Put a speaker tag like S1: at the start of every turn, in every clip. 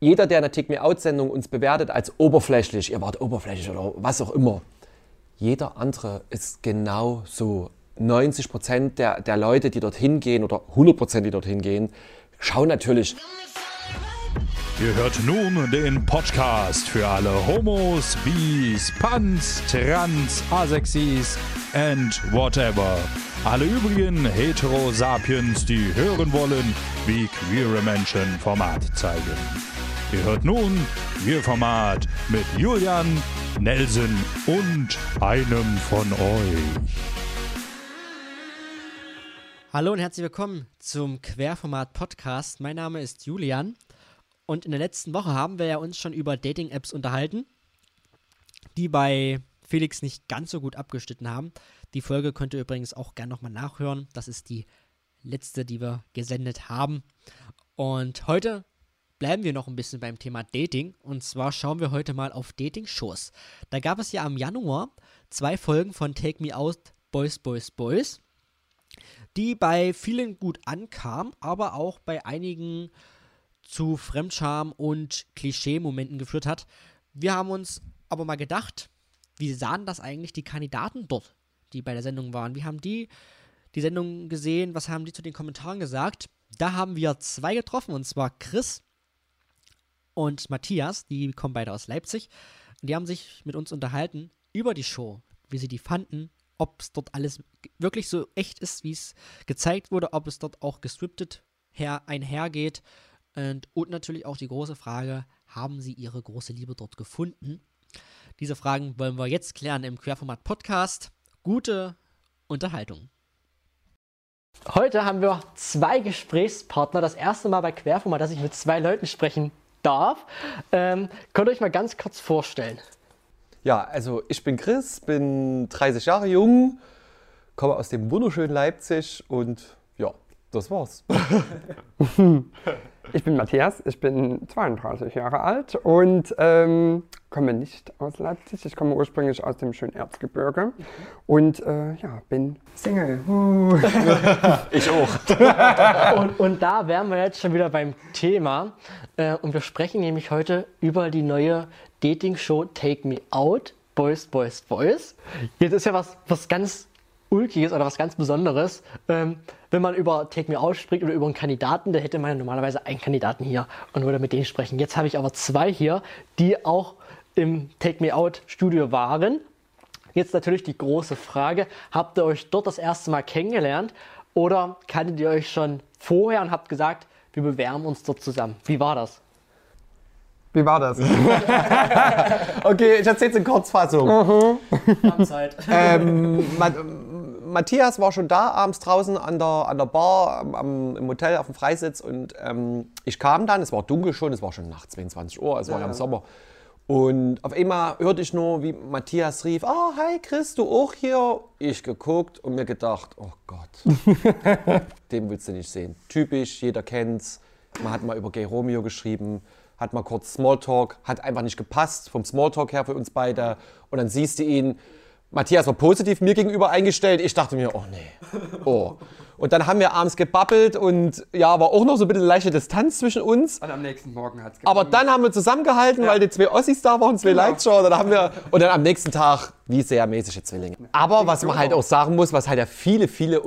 S1: jeder, der in der Take Me Out-Sendung uns bewertet als oberflächlich, ihr wart oberflächlich oder was auch immer, jeder andere ist genau so. 90 Prozent der, der Leute, die dorthin gehen oder 100 Prozent, die dorthin gehen, schauen natürlich.
S2: Ihr hört nun den Podcast für alle Homos, Bis, Pans, Trans, Asexis and whatever. Alle übrigen Hetero-Sapiens, die hören wollen, wie queere Menschen Format zeigen. Ihr hört nun Queer Format mit Julian, Nelson und einem von euch.
S3: Hallo und herzlich willkommen zum Querformat Podcast. Mein Name ist Julian und in der letzten Woche haben wir ja uns schon über Dating-Apps unterhalten, die bei Felix nicht ganz so gut abgeschnitten haben. Die Folge könnt ihr übrigens auch gerne nochmal nachhören. Das ist die letzte, die wir gesendet haben. Und heute bleiben wir noch ein bisschen beim Thema Dating. Und zwar schauen wir heute mal auf Dating-Shows. Da gab es ja im Januar zwei Folgen von Take Me Out Boys, Boys, Boys die bei vielen gut ankam, aber auch bei einigen zu Fremdscham und Klischee-Momenten geführt hat. Wir haben uns aber mal gedacht, wie sahen das eigentlich die Kandidaten dort, die bei der Sendung waren? Wie haben die die Sendung gesehen? Was haben die zu den Kommentaren gesagt? Da haben wir zwei getroffen, und zwar Chris und Matthias, die kommen beide aus Leipzig. Und die haben sich mit uns unterhalten über die Show, wie sie die fanden, ob es dort alles wirklich so echt ist, wie es gezeigt wurde, ob es dort auch gescriptet her einhergeht. Und, und natürlich auch die große Frage, haben sie ihre große Liebe dort gefunden? Diese Fragen wollen wir jetzt klären im Querformat Podcast. Gute Unterhaltung. Heute haben wir zwei Gesprächspartner. Das erste Mal bei Querformat, dass ich mit zwei Leuten sprechen darf. Ähm, könnt ihr euch mal ganz kurz vorstellen?
S1: Ja, also ich bin Chris, bin 30 Jahre jung, komme aus dem wunderschönen Leipzig und das war's.
S4: ich bin Matthias, ich bin 32 Jahre alt und ähm, komme nicht aus Leipzig. Ich komme ursprünglich aus dem schönen Erzgebirge und äh, ja, bin Single.
S1: ich auch.
S3: und, und, da wären wir jetzt schon wieder beim Thema. Äh, und wir sprechen nämlich heute über die neue Dating-Show Take Me Out. Boys, Boys, Boys. Jetzt ist ja was, was ganz Ulkiges oder was ganz Besonderes. Ähm, wenn man über Take Me Out spricht oder über einen Kandidaten, da hätte man ja normalerweise einen Kandidaten hier und würde mit denen sprechen. Jetzt habe ich aber zwei hier, die auch im Take Me Out Studio waren. Jetzt natürlich die große Frage, habt ihr euch dort das erste Mal kennengelernt oder kanntet ihr euch schon vorher und habt gesagt, wir bewerben uns dort zusammen? Wie war das?
S4: Wie war das?
S1: okay, ich erzähle es in Kurzfassung.
S3: Mhm. Zeit.
S1: ähm, Matthias war schon da abends draußen an der, an der Bar am, im Hotel auf dem Freisitz und ähm, ich kam dann, es war dunkel schon, es war schon nach 22 Uhr, es war ja im Sommer. Und auf einmal hörte ich nur, wie Matthias rief, ah, oh, hi Chris, du auch hier? Ich geguckt und mir gedacht, oh Gott, den willst du nicht sehen. Typisch, jeder kennt's. Man hat mal über Gay Romeo geschrieben, hat mal kurz Smalltalk, hat einfach nicht gepasst vom Smalltalk her für uns beide. Und dann siehst du ihn, Matthias war positiv mir gegenüber eingestellt. Ich dachte mir, oh nee, oh. Und dann haben wir abends gebabbelt und ja, war auch noch so ein bisschen leichte Distanz zwischen uns.
S4: Und am nächsten Morgen hat es
S1: Aber dann haben wir zusammengehalten, ja. weil die zwei Ossis da waren, zwei genau. Leitschauer. Dann haben wir, und dann am nächsten Tag wie sehr mäßige Zwillinge. Aber was man halt auch sagen muss, was halt ja viele, viele,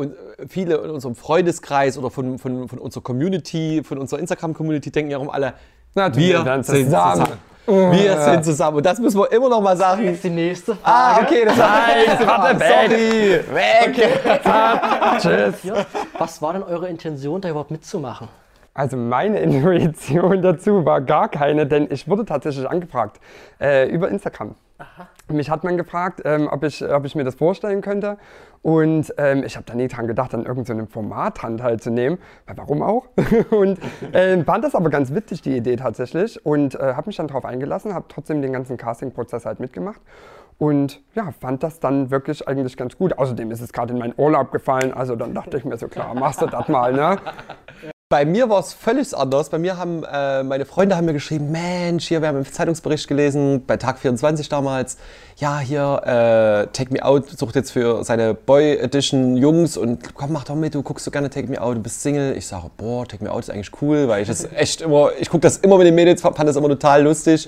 S1: viele in unserem Freundeskreis oder von, von, von unserer Community, von unserer Instagram-Community denken ja auch alle,
S4: Natürlich, wir sind zusammen. zusammen.
S1: Wir sind zusammen. Und das müssen wir immer noch mal sagen.
S3: Das ist die nächste
S1: ah, Frage. Ah, okay, das war die nächste Frage. Sorry.
S3: Weg. Okay. Tschüss. Was war denn eure Intention, da überhaupt mitzumachen?
S4: Also meine Intuition dazu war gar keine, denn ich wurde tatsächlich angefragt äh, über Instagram. Aha. Mich hat man gefragt, ähm, ob, ich, ob ich mir das vorstellen könnte. Und ähm, ich habe da nie dran gedacht, an irgendeinem so Format Hand halt. Weil warum auch? und äh, fand das aber ganz witzig, die Idee tatsächlich. Und äh, habe mich dann darauf eingelassen, habe trotzdem den ganzen Casting-Prozess halt mitgemacht. Und ja, fand das dann wirklich eigentlich ganz gut. Außerdem ist es gerade in meinen Urlaub gefallen. Also dann dachte ich mir so, klar, machst du das mal, ne?
S1: Bei mir war es völlig anders. Bei mir haben äh, meine Freunde haben mir geschrieben, Mensch, hier, wir haben im Zeitungsbericht gelesen, bei Tag 24 damals, ja, hier, äh, Take Me Out sucht jetzt für seine Boy Edition Jungs und komm, mach doch mit, du guckst so gerne Take Me Out, du bist Single. Ich sage, boah, Take Me Out ist eigentlich cool, weil ich das echt immer, ich gucke das immer mit den Mädels, fand das immer total lustig.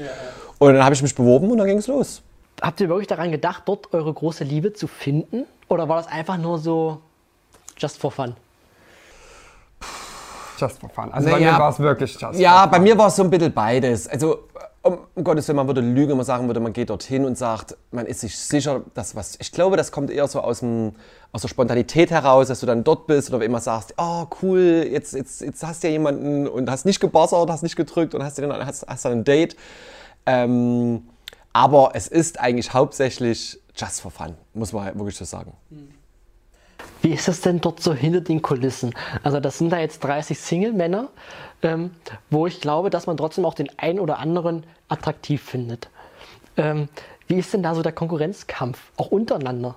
S1: Und dann habe ich mich beworben und dann ging es los.
S3: Habt ihr wirklich daran gedacht, dort eure große Liebe zu finden? Oder war das einfach nur so just for fun?
S4: Just for fun. Also bei
S1: Naja,
S4: mir war es wirklich just
S1: Ja,
S4: for
S1: bei mir war es so ein bisschen beides. Also, um, um Gottes Willen, man würde lügen, wenn man sagen würde, man geht dorthin und sagt, man ist sich sicher, dass was. Ich glaube, das kommt eher so aus, dem, aus der Spontanität heraus, dass du dann dort bist oder immer sagst, oh cool, jetzt, jetzt, jetzt hast du ja jemanden und hast nicht gebassert, hast nicht gedrückt und hast, dann, hast, hast dann ein Date. Ähm, aber es ist eigentlich hauptsächlich just for fun, muss man wirklich so sagen.
S3: Wie ist das denn dort so hinter den Kulissen? Also das sind da jetzt 30 Single-Männer, ähm, wo ich glaube, dass man trotzdem auch den einen oder anderen attraktiv findet. Ähm, wie ist denn da so der Konkurrenzkampf, auch untereinander?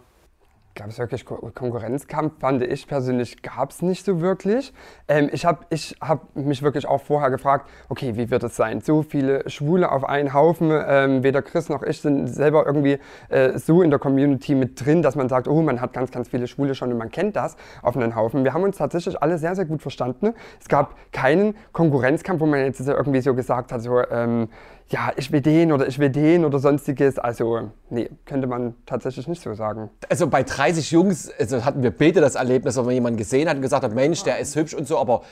S4: Gab es wirklich Ko- Konkurrenzkampf? Fand ich persönlich gab es nicht so wirklich. Ähm, ich habe ich hab mich wirklich auch vorher gefragt, okay, wie wird es sein? So viele Schwule auf einen Haufen. Ähm, weder Chris noch ich sind selber irgendwie äh, so in der Community mit drin, dass man sagt, oh, man hat ganz, ganz viele Schwule schon und man kennt das auf einen Haufen. Wir haben uns tatsächlich alle sehr, sehr gut verstanden. Es gab keinen Konkurrenzkampf, wo man jetzt irgendwie so gesagt hat, so, ähm, ja, ich will den oder ich will den oder sonstiges. Also, nee, könnte man tatsächlich nicht so sagen.
S1: also bei 30 Jungs, also hatten wir beide das Erlebnis, wenn man jemanden gesehen hat und gesagt hat, Mensch, der ist hübsch und so, aber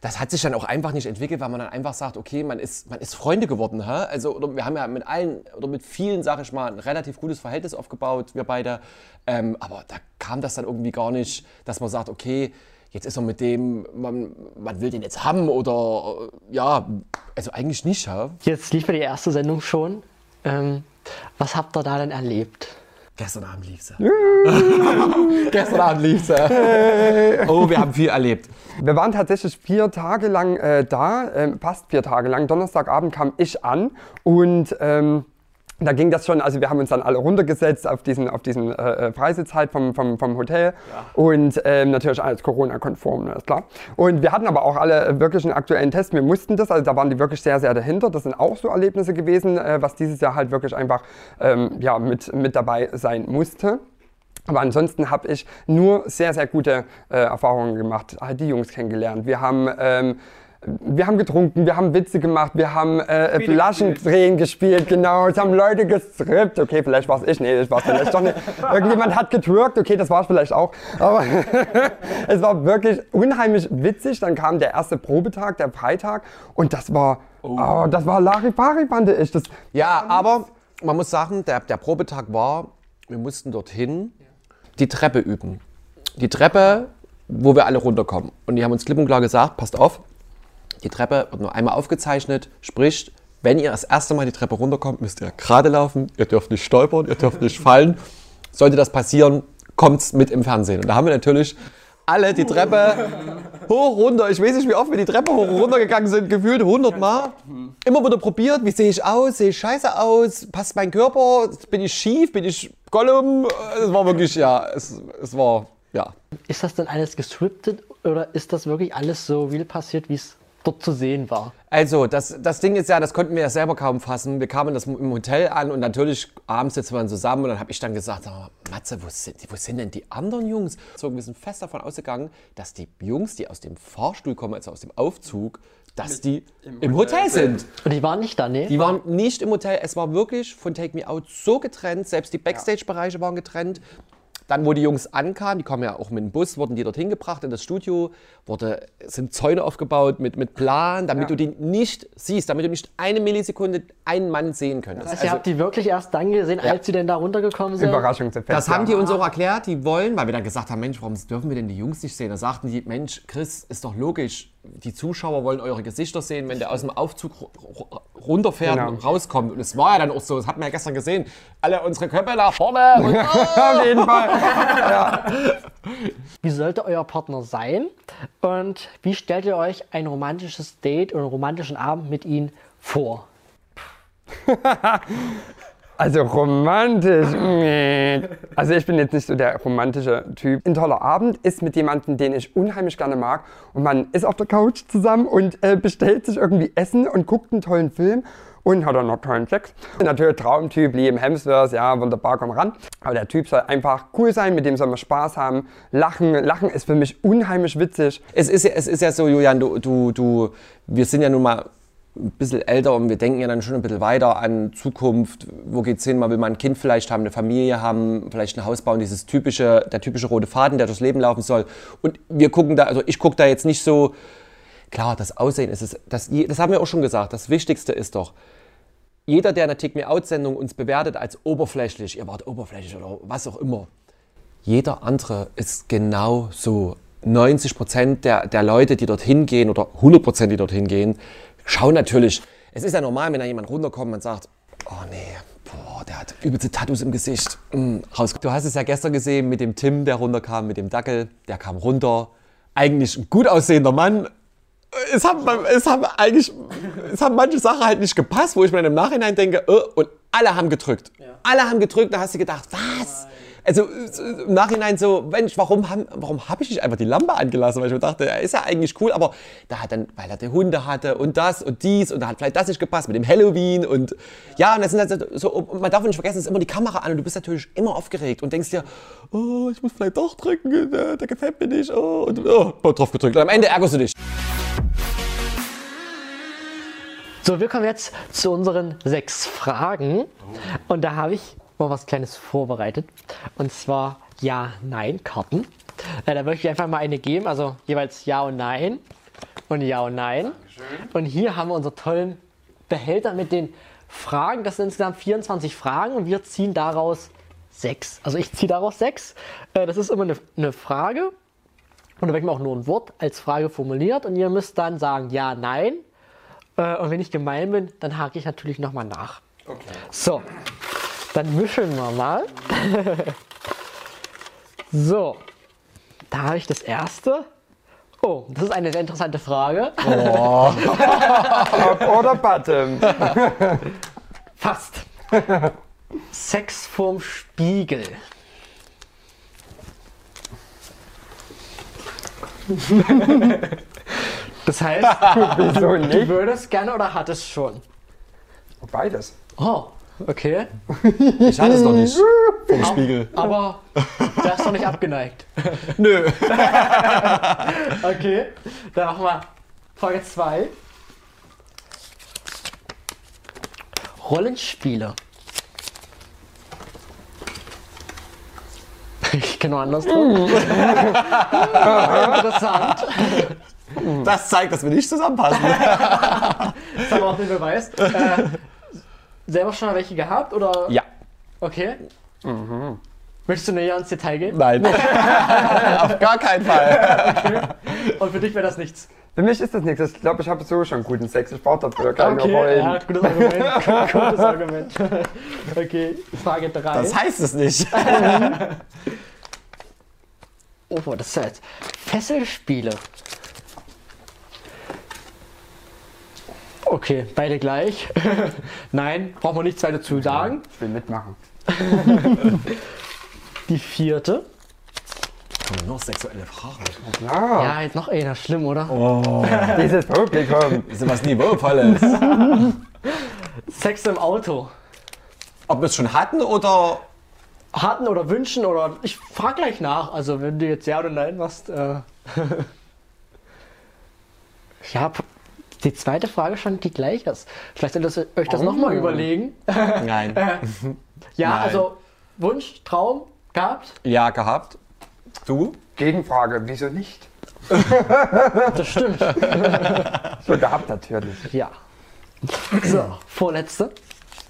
S1: das hat sich dann auch einfach nicht entwickelt, weil man dann einfach sagt, okay, man ist, man ist Freunde geworden. Hä? Also, wir haben ja mit allen oder mit vielen, sag ich mal, ein relativ gutes Verhältnis aufgebaut, wir beide. Ähm, aber da kam das dann irgendwie gar nicht, dass man sagt, okay, jetzt ist er mit dem, man, man will den jetzt haben oder äh, ja, also eigentlich nicht. Hä?
S3: Jetzt lief ja die erste Sendung schon. Ähm, was habt ihr da denn erlebt?
S1: Gestern Abend lief sie. Gestern Abend lief sie. Oh, wir haben viel erlebt.
S4: Wir waren tatsächlich vier Tage lang äh, da, ähm, fast vier Tage lang. Donnerstagabend kam ich an und ähm, da ging das schon, also wir haben uns dann alle runtergesetzt auf diesen, auf diesen äh, äh, Freisitz halt vom, vom, vom Hotel und ähm, natürlich alles Corona-konform, ne, ist klar. Und wir hatten aber auch alle äh, wirklich einen aktuellen Test, wir mussten das, also da waren die wirklich sehr, sehr dahinter. Das sind auch so Erlebnisse gewesen, äh, was dieses Jahr halt wirklich einfach ähm, ja, mit, mit dabei sein musste. Aber ansonsten habe ich nur sehr, sehr gute äh, Erfahrungen gemacht, halt die Jungs kennengelernt. Wir haben, ähm, wir haben getrunken, wir haben Witze gemacht, wir haben äh, Flaschendrehen gespielt, genau. Es haben Leute gestrippt. Okay, vielleicht war es ich, nee, das war es vielleicht doch nicht. Irgendjemand hat getwerkt, okay, das war es vielleicht auch. Aber es war wirklich unheimlich witzig. Dann kam der erste Probetag, der Freitag. Und das war, oh. das war Larifari, fand ich. Das,
S1: Ja, aber man muss sagen, der, der Probetag war, wir mussten dorthin die Treppe üben. Die Treppe, wo wir alle runterkommen. Und die haben uns klipp und klar gesagt, passt auf, die Treppe wird nur einmal aufgezeichnet, sprich, wenn ihr das erste Mal die Treppe runterkommt, müsst ihr gerade laufen, ihr dürft nicht stolpern, ihr dürft nicht fallen. Sollte das passieren, kommt's mit im Fernsehen. Und da haben wir natürlich alle die Treppe hoch, runter. Ich weiß nicht, wie oft wir die Treppe hoch runter gegangen sind, gefühlt 100 Mal. Immer wieder probiert, wie sehe ich aus, sehe ich scheiße aus, passt mein Körper, bin ich schief, bin ich Gollum. Es war wirklich, ja, es, es war, ja.
S3: Ist das denn alles gescriptet oder ist das wirklich alles so real passiert, wie es dort zu sehen war?
S1: Also, das, das Ding ist ja, das konnten wir ja selber kaum fassen. Wir kamen das im Hotel an und natürlich abends sitzen wir dann zusammen und dann habe ich dann gesagt, sag mal, Matze, wo sind, wo sind denn die anderen Jungs? So, wir sind fest davon ausgegangen, dass die Jungs, die aus dem Fahrstuhl kommen, also aus dem Aufzug, dass die im, Hotel sind.
S3: Und die waren nicht da, ne?
S1: Die waren nicht im Hotel. Es war wirklich von Take Me Out so getrennt. Selbst die Backstage-Bereiche waren getrennt. Dann, wo die Jungs ankamen, die kommen ja auch mit dem Bus, wurden die dorthin gebracht in das Studio, wurde, sind Zäune aufgebaut mit, mit Plan, damit du die nicht siehst, damit du nicht eine Millisekunde einen Mann sehen könntest.
S3: Also, ihr habt die wirklich erst dann gesehen, als sie denn da runtergekommen sind?
S4: Überraschungseffekt.
S1: Das haben die
S4: ja.
S1: uns auch erklärt, die wollen, weil wir dann gesagt haben, Mensch, warum dürfen wir denn die Jungs nicht sehen? Da sagten die, Mensch, Chris, ist doch logisch, die Zuschauer wollen eure Gesichter sehen, wenn der aus dem Aufzug ru- ru- runterfährt
S4: Genau.
S1: und rauskommt. Und es war ja dann auch so, das hat man ja gestern gesehen, alle unsere Köpfe nach vorne und
S4: Auf jeden Fall.
S3: Wie sollte euer Partner sein? Und wie stellt ihr euch ein romantisches Date oder einen romantischen Abend mit ihm vor?
S4: Also romantisch. Also ich bin jetzt nicht so der romantische Typ. Ein toller Abend ist mit jemandem, den ich unheimlich gerne mag. Und man ist auf der Couch zusammen und äh, bestellt sich irgendwie Essen und guckt einen tollen Film und hat dann noch tollen Sex. Natürlich Traumtyp, Liam Hemsworth, ja, wunderbar, komm ran. Aber der Typ soll einfach cool sein, mit dem soll man Spaß haben. Lachen, Lachen ist für mich unheimlich witzig.
S1: Es ist, ja, es ist ja so, Julian, du, du, du, wir sind ja nun mal ein bisschen älter und wir denken ja dann schon ein bisschen weiter an Zukunft. Wo geht's hin? Man will mal ein Kind vielleicht haben, eine Familie haben, vielleicht ein Haus bauen, dieses typische, der typische rote Faden, der durchs Leben laufen soll. Und wir gucken da, also ich gucke da jetzt nicht so, klar, das Aussehen ist es, das, das haben wir auch schon gesagt, das Wichtigste ist doch, jeder, der eine Take Me Out Sendung uns bewertet als oberflächlich, ihr wart oberflächlich oder was auch immer, jeder andere ist genau so. 90 Prozent der, der Leute, die dorthin gehen oder 100 Prozent, die dorthin gehen, schauen natürlich. Es ist ja normal, wenn da jemand runterkommt und sagt, oh nee, boah, der hat übelste Tattoos im Gesicht. Raus. Du hast es ja gestern gesehen mit dem Tim, der runterkam, mit dem Dackel, der kam runter. Eigentlich ein gut aussehender Mann. Es haben, es haben eigentlich, es haben manche Sachen halt nicht gepasst, wo ich mir im Nachhinein denke, äh, und alle haben gedrückt. Alle haben gedrückt, da hast du gedacht, was? Also äh, im Nachhinein so, Mensch, warum, warum habe ich nicht einfach die Lampe angelassen? Weil ich mir dachte, er ist ja eigentlich cool, aber da hat dann, weil er die Hunde hatte und das und dies und da hat vielleicht das nicht gepasst mit dem Halloween und ja, und das sind halt so, und man darf nicht vergessen, es ist immer die Kamera an und du bist natürlich immer aufgeregt und denkst dir, oh, ich muss vielleicht doch drücken, der, der gefällt mir nicht, oh, und oh, drauf gedrückt. Und am Ende ärgerst du dich.
S3: So, wir kommen jetzt zu unseren sechs Fragen. Und da habe ich mal was Kleines vorbereitet. Und zwar Ja-Nein-Karten. Äh, da möchte ich einfach mal eine geben, also jeweils Ja und Nein. Und Ja und Nein. Und hier haben wir unseren tollen Behälter mit den Fragen. Das sind insgesamt 24 Fragen und wir ziehen daraus sechs. Also ich ziehe daraus sechs. Äh, das ist immer eine, eine Frage. Und da wird mir auch nur ein Wort als Frage formuliert. Und ihr müsst dann sagen Ja, Nein. Äh, Und wenn ich gemein bin, dann hake ich natürlich nochmal nach. So, dann mischen wir mal. so, da habe ich das erste. Oh, das ist eine sehr interessante Frage.
S4: Top oder Bottom?
S3: Fast. Sex vorm Spiegel. Das heißt, du würdest gerne oder hattest schon?
S4: Beides.
S3: Oh, okay.
S1: Ich hatte es noch nicht vom Spiegel.
S3: Aber der ist doch nicht abgeneigt.
S1: Nö.
S3: Okay, dann machen wir Frage 2. Rollenspiele. Ich kann noch andersrum. Interessant.
S1: Das zeigt, dass wir nicht zusammenpassen.
S3: Das haben wir auch den Beweis. Äh, selber schon mal welche gehabt oder?
S1: Ja.
S3: Okay. Möchtest du näher ins Detail gehen?
S1: Nein. Auf gar keinen Fall.
S3: Und für dich wäre das nichts.
S4: Für mich ist das nichts. Ich glaube, ich habe so schon guten Sex. Ich brauche dafür keine Rollen.
S3: ja, gutes Argument. gutes Argument. Okay, Frage 3.
S1: Das heißt es nicht.
S3: Oh, das ist jetzt Fesselspiele. Okay, beide gleich. Nein, braucht man nichts weiter zu sagen.
S4: Ich will mitmachen.
S3: Die vierte.
S1: Nur sexuelle Fragen.
S4: Ja,
S3: Ja, jetzt noch einer. Schlimm, oder?
S4: dieses Publikum.
S1: Das ist was Niveauvolles.
S3: Sex im Auto.
S1: Ob wir es schon hatten oder.
S3: Hatten oder wünschen oder. Ich frag gleich nach. Also, wenn du jetzt Ja oder Nein machst. Äh ja, p- die zweite Frage schon die gleich ist. Vielleicht solltet ihr euch das
S4: Oh.
S3: nochmal überlegen.
S1: Nein.
S3: Ja,
S1: Nein.
S3: also Wunsch, Traum gehabt.
S1: Ja, gehabt. Du?
S4: Gegenfrage, wieso nicht?
S3: Das stimmt.
S4: So gehabt natürlich.
S3: Ja. So, vorletzte.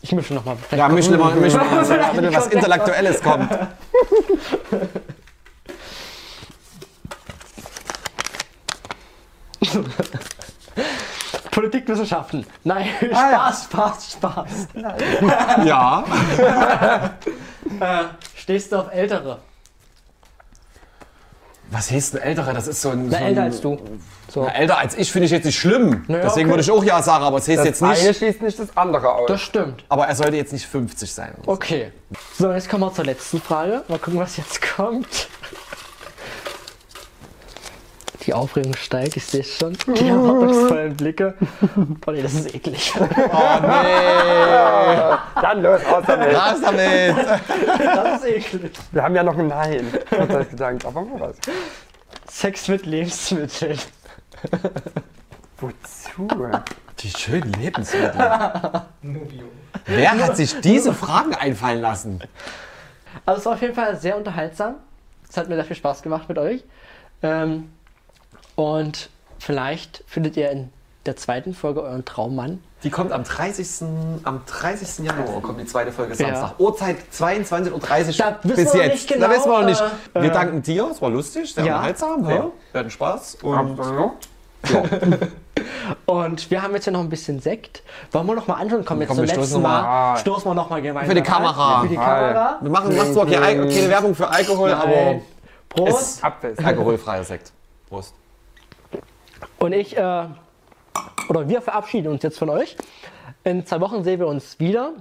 S3: Ich mische nochmal.
S1: Ja, mich mal, mich mal, damit was Intellektuelles kommt.
S3: Politikwissenschaften. Nein,
S4: Ah,
S3: Spaß, Spaß, Spaß.
S1: Ja.
S3: Stehst du auf Ältere?
S1: Was heißt ein älterer? Das ist so ein.
S3: Na,
S1: so ein
S3: älter als du. So.
S1: Na, älter als ich finde ich jetzt nicht schlimm.
S3: Naja,
S1: Deswegen
S3: okay.
S1: würde ich auch ja sagen, aber es heißt
S4: Das
S1: jetzt
S4: eine
S1: nicht.
S4: schließt nicht das andere aus.
S3: Das stimmt.
S1: Aber er sollte jetzt nicht 50 sein.
S3: Okay. So, jetzt kommen wir zur letzten Frage. Mal gucken, was jetzt kommt. Die Aufregung steigt, ich sehe es schon. Die erwartungsvollen Blicke. Boah, nee, das ist eklig.
S1: Oh nee!
S4: Dann los, aus damit.
S1: Was damit?
S3: Das ist eklig.
S4: Wir haben ja noch ein Nein. Gott sei Dank. Aber mal was.
S3: Sex mit Lebensmitteln.
S4: Wozu?
S1: Die schönen Lebensmittel. Wer hat sich diese Fragen einfallen lassen?
S3: Also es war auf jeden Fall sehr unterhaltsam. Es hat mir sehr viel Spaß gemacht mit euch. Ähm, und vielleicht findet ihr in der zweiten Folge euren Traummann.
S1: Die kommt am 30. Am 30. Januar kommt die zweite Folge
S3: Ja.
S1: Samstag. Uhrzeit 22.30 Uhr
S3: Da wissen
S1: bis
S3: wir noch
S1: jetzt.
S3: nicht genau,
S1: da wissen wir noch nicht.
S3: äh,
S1: Wir
S3: äh,
S1: danken dir, es war lustig, sehr
S3: Ja.
S1: unterhaltsam. Ja. Wir hatten Spaß. Und ja.
S3: Und wir haben jetzt ja noch ein bisschen Sekt. Wollen wir noch mal anfangen? Komm, jetzt
S1: Komm,
S3: zum
S1: wir
S3: letzten Mal. Stoßen wir noch mal gemeinsam
S1: Für die
S3: an.
S1: Kamera.
S3: Für die Kamera.
S1: wir machen, machen zwar keine, Werbung für Alkohol, aber
S3: Nein. Prost.
S1: ist
S4: Apfel.
S1: alkoholfreier Sekt. Prost.
S3: Und ich, äh, oder wir verabschieden uns jetzt von euch. In zwei Wochen sehen wir uns wieder.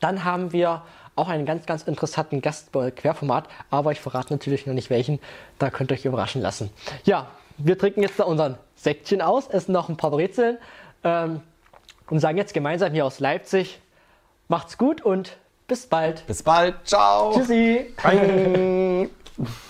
S3: Dann haben wir auch einen ganz, ganz interessanten Gast bei Querformat, aber ich verrate natürlich noch nicht welchen. Da könnt ihr euch überraschen lassen. Ja, wir trinken jetzt da unseren Sektchen aus, essen noch ein paar Brezeln ähm, und sagen jetzt gemeinsam hier aus Leipzig, macht's gut und bis bald.
S1: Bis bald. Ciao.
S3: Tschüssi.
S4: Bye.